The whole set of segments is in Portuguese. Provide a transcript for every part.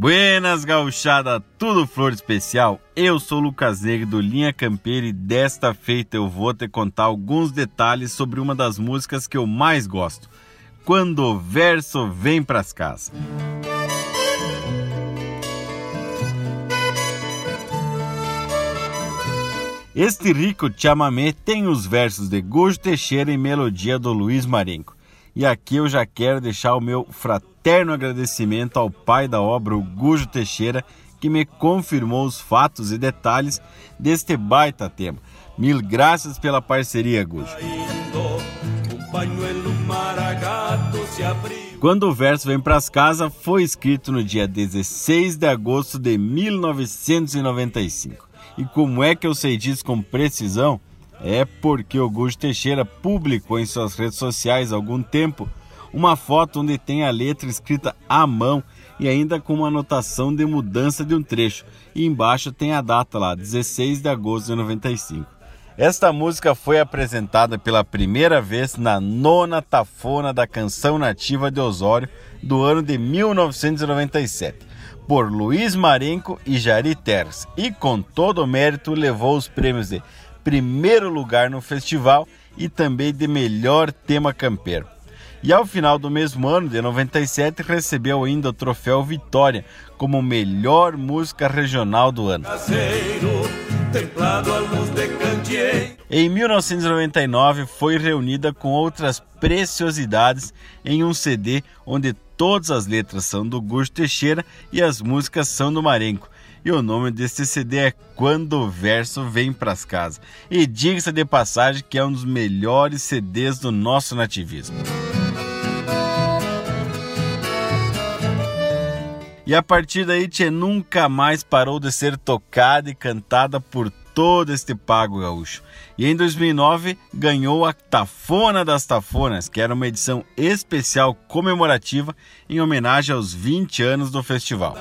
Buenas gauchada, tudo flor especial? Eu sou Lucas Negro do Linha Campeira e desta feita eu vou te contar alguns detalhes sobre uma das músicas que eu mais gosto. Quando o verso vem pras casas. Este rico chamamé tem os versos de Gujo Teixeira e melodia do Luiz Marenco. E aqui eu já quero deixar o meu fraterno agradecimento ao pai da obra, o Gujo Teixeira, que me confirmou os fatos e detalhes deste baita tema. Mil graças pela parceria, Gujo. Quando o verso vem para as casas, foi escrito no dia 16 de agosto de 1995. E como é que eu sei disso com precisão? é porque Augusto Teixeira publicou em suas redes sociais há algum tempo uma foto onde tem a letra escrita à mão e ainda com uma anotação de mudança de um trecho. E embaixo tem a data lá, 16 de agosto de 95. Esta música foi apresentada pela primeira vez na nona tafona da canção nativa de Osório do ano de 1997, por Luiz Marenco e Jari Terres, e com todo o mérito levou os prêmios de primeiro lugar no festival e também de melhor tema campeiro. E ao final do mesmo ano, de 97, recebeu ainda o troféu Vitória como melhor música regional do ano. Em 1999 foi reunida com outras preciosidades em um CD onde todas as letras são do Gusto Teixeira e as músicas são do Marenco. E o nome desse CD é Quando o Verso Vem Pras Casas. E diga-se de passagem que é um dos melhores CDs do nosso nativismo. E a partir daí, Tchê nunca mais parou de ser tocada e cantada por todo este pago gaúcho. E em 2009 ganhou a Tafona das Tafonas, que era uma edição especial comemorativa em homenagem aos 20 anos do festival.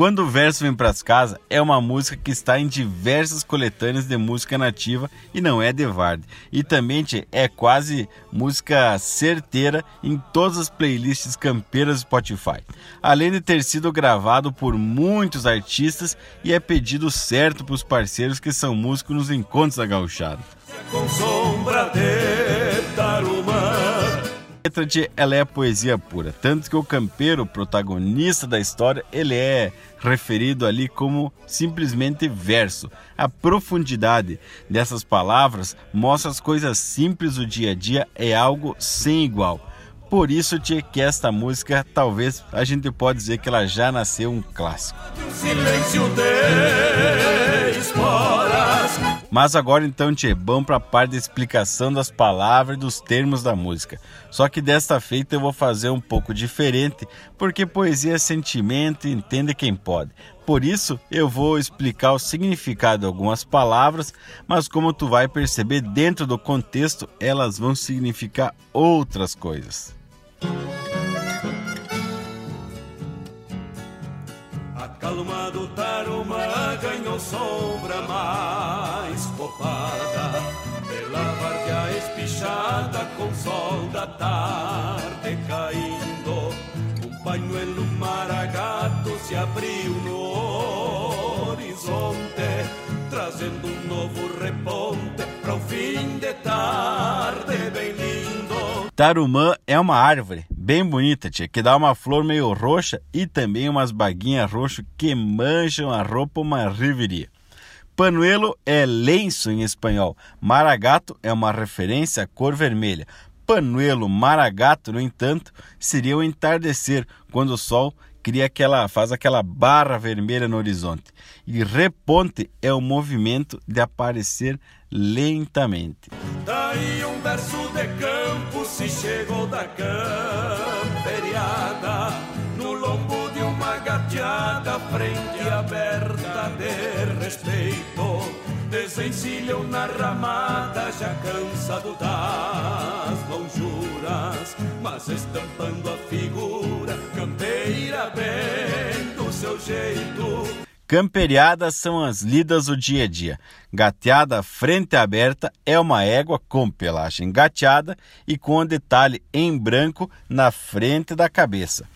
Quando o verso vem pras casas é uma música que está em diversas coletâneas de música nativa e não é de Vard. E também é quase música certeira em todas as playlists campeiras do Spotify. Além de ter sido gravado por muitos artistas e é pedido certo para os parceiros que são músicos nos encontros da gauchada. Letra de ela é poesia pura, tanto que o campeiro, protagonista da história, ele é referido ali como simplesmente verso. A profundidade dessas palavras mostra as coisas simples do dia a dia é algo sem igual. Por isso, tia, que esta música, talvez a gente pode dizer que ela já nasceu um clássico. Mas agora então, Tchê, vamos para a parte da explicação das palavras e dos termos da música. Só que desta feita eu vou fazer um pouco diferente, porque poesia é sentimento e entende quem pode. Por isso, eu vou explicar o significado de algumas palavras, mas como tu vai perceber dentro do contexto, elas vão significar outras coisas. Acalmado Tarumã ganhou sombra mais copada. Pela várzea espichada com sol da tarde caindo Um pañuelo maragato se abriu no horizonte Trazendo um novo reponte para o fim de tarde Tarumã é uma árvore bem bonita, tia, que dá uma flor meio roxa e também umas baguinhas roxo que mancham a roupa uma riveria. Panuelo é lenço em espanhol. Maragato é uma referência à cor vermelha. Panuelo maragato, no entanto, seria o entardecer, quando o sol cria aquela, faz aquela barra vermelha no horizonte. E reponte é o movimento de aparecer lentamente. Daí um verso de campo se chegou da camperiada no lombo de uma gateada, frente aberta de respeito. Desencilham na ramada, já cansado das lonjuras, mas estampando a figura campeira bem do seu jeito Camperiadas são as lidas do dia a dia. Gateada frente aberta é uma égua com pelagem gateada e com um detalhe em branco na frente da cabeça.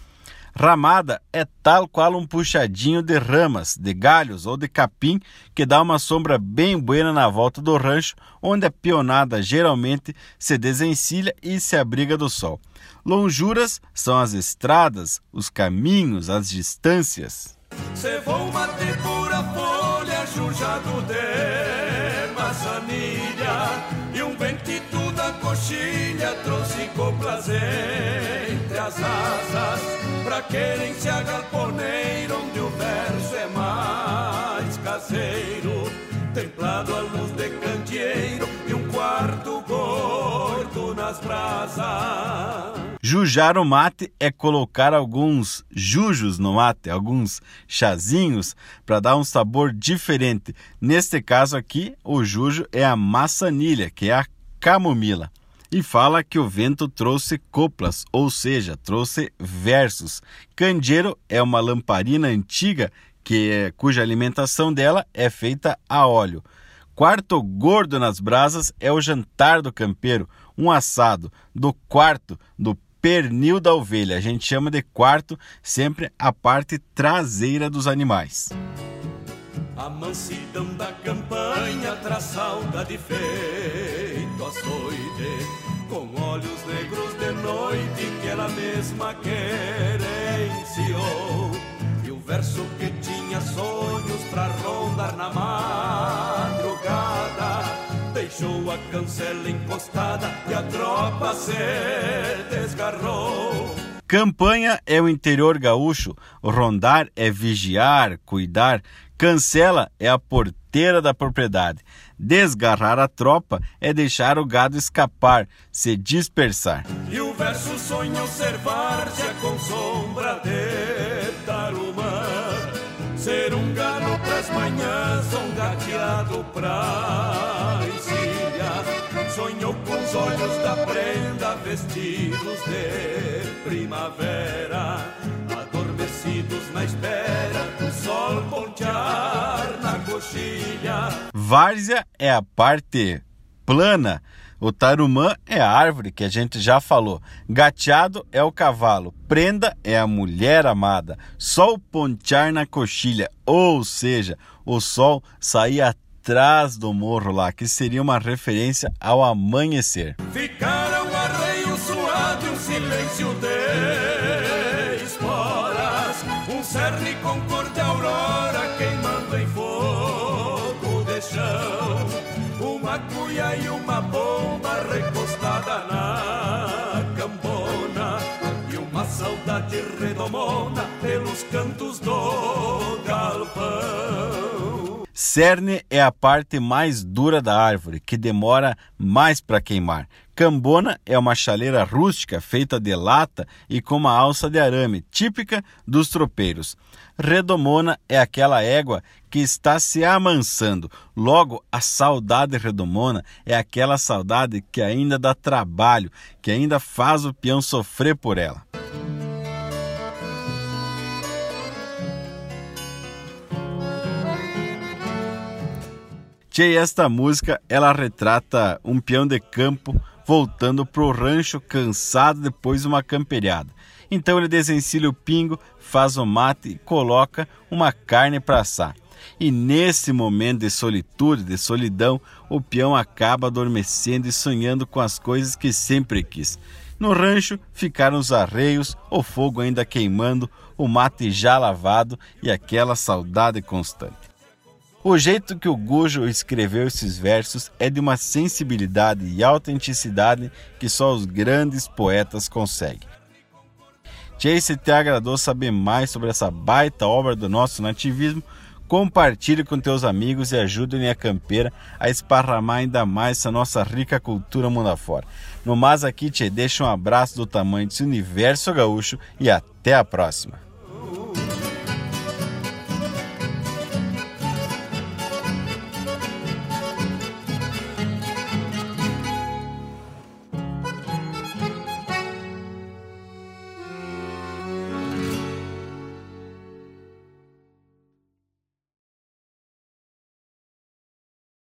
Ramada é tal qual um puxadinho de ramas, de galhos ou de capim que dá uma sombra bem buena na volta do rancho, onde a pionada geralmente se desencilha e se abriga do sol. Lonjuras são as estradas, os caminhos, as distâncias. Cevou mate pura folha, jujado de maçanilha E um ventito da coxilha trouxe coplas entre as asas. Pra querência galponeiro, onde o verso é mais caseiro. Templado à luz de candeeiro e um quarto gordo nas brasas Jujar o mate é colocar alguns jujos no mate, alguns chazinhos, para dar um sabor diferente. Neste caso aqui, o jujo é a maçanilha, que é a camomila. E fala que o vento trouxe coplas, ou seja, trouxe versos. Candeeiro é uma lamparina antiga que, cuja alimentação dela é feita a óleo. Quarto gordo nas brasas é o jantar do campeiro, um assado do quarto do pernil da ovelha. A gente chama de quarto sempre a parte traseira dos animais. A mansidão da campanha traz saudade feito açoite Com olhos negros de noite que ela mesma querenciou E o verso que Deixou a cancela encostada e a tropa se desgarrou. Campanha é o interior gaúcho, rondar é vigiar, cuidar, cancela é a porteira da propriedade. Desgarrar a tropa é deixar o gado escapar, se dispersar. E o verso sonha observar-se com sombra de Tarumã, ser um galo pras manhãs, um gateado pra sonhou com os olhos da prenda vestidos de primavera, adormecidos na espera do sol pontear na coxilha. Várzea é a parte plana. O tarumã é a árvore que a gente já falou. Gateado é o cavalo. Prenda é a mulher amada. Sol pontear na coxilha, ou seja, o sol saía atrás do morro lá, que seria uma referência ao amanhecer. Ficaram arreio suado e um silêncio de esporas, um cerne com cor de aurora queimando em fogo de chão, uma cuia e uma bomba recostada na cambona e uma saudade redomona pelos cantos do galpão. Cerne é a parte mais dura da árvore, que demora mais para queimar. Cambona é uma chaleira rústica feita de lata e com uma alça de arame, típica dos tropeiros. Redomona é aquela égua que está se amansando. Logo, a saudade redomona é aquela saudade que ainda dá trabalho, que ainda faz o peão sofrer por ela. Tchê, esta música ela retrata um peão de campo voltando pro rancho cansado depois de uma camperiada. Então ele desencilha o pingo, faz o mate e coloca uma carne para assar. E nesse momento de solitude, de solidão, o peão acaba adormecendo e sonhando com as coisas que sempre quis. No rancho ficaram os arreios, o fogo ainda queimando, o mate já lavado e aquela saudade constante. O jeito que o Gujo escreveu esses versos é de uma sensibilidade e autenticidade que só os grandes poetas conseguem. Tia, se te agradou saber mais sobre essa baita obra do nosso nativismo, compartilhe com teus amigos e ajude a campeira a esparramar ainda mais essa nossa rica cultura mundo afora. No mais aqui, te deixa um abraço do tamanho desse universo gaúcho e até a próxima.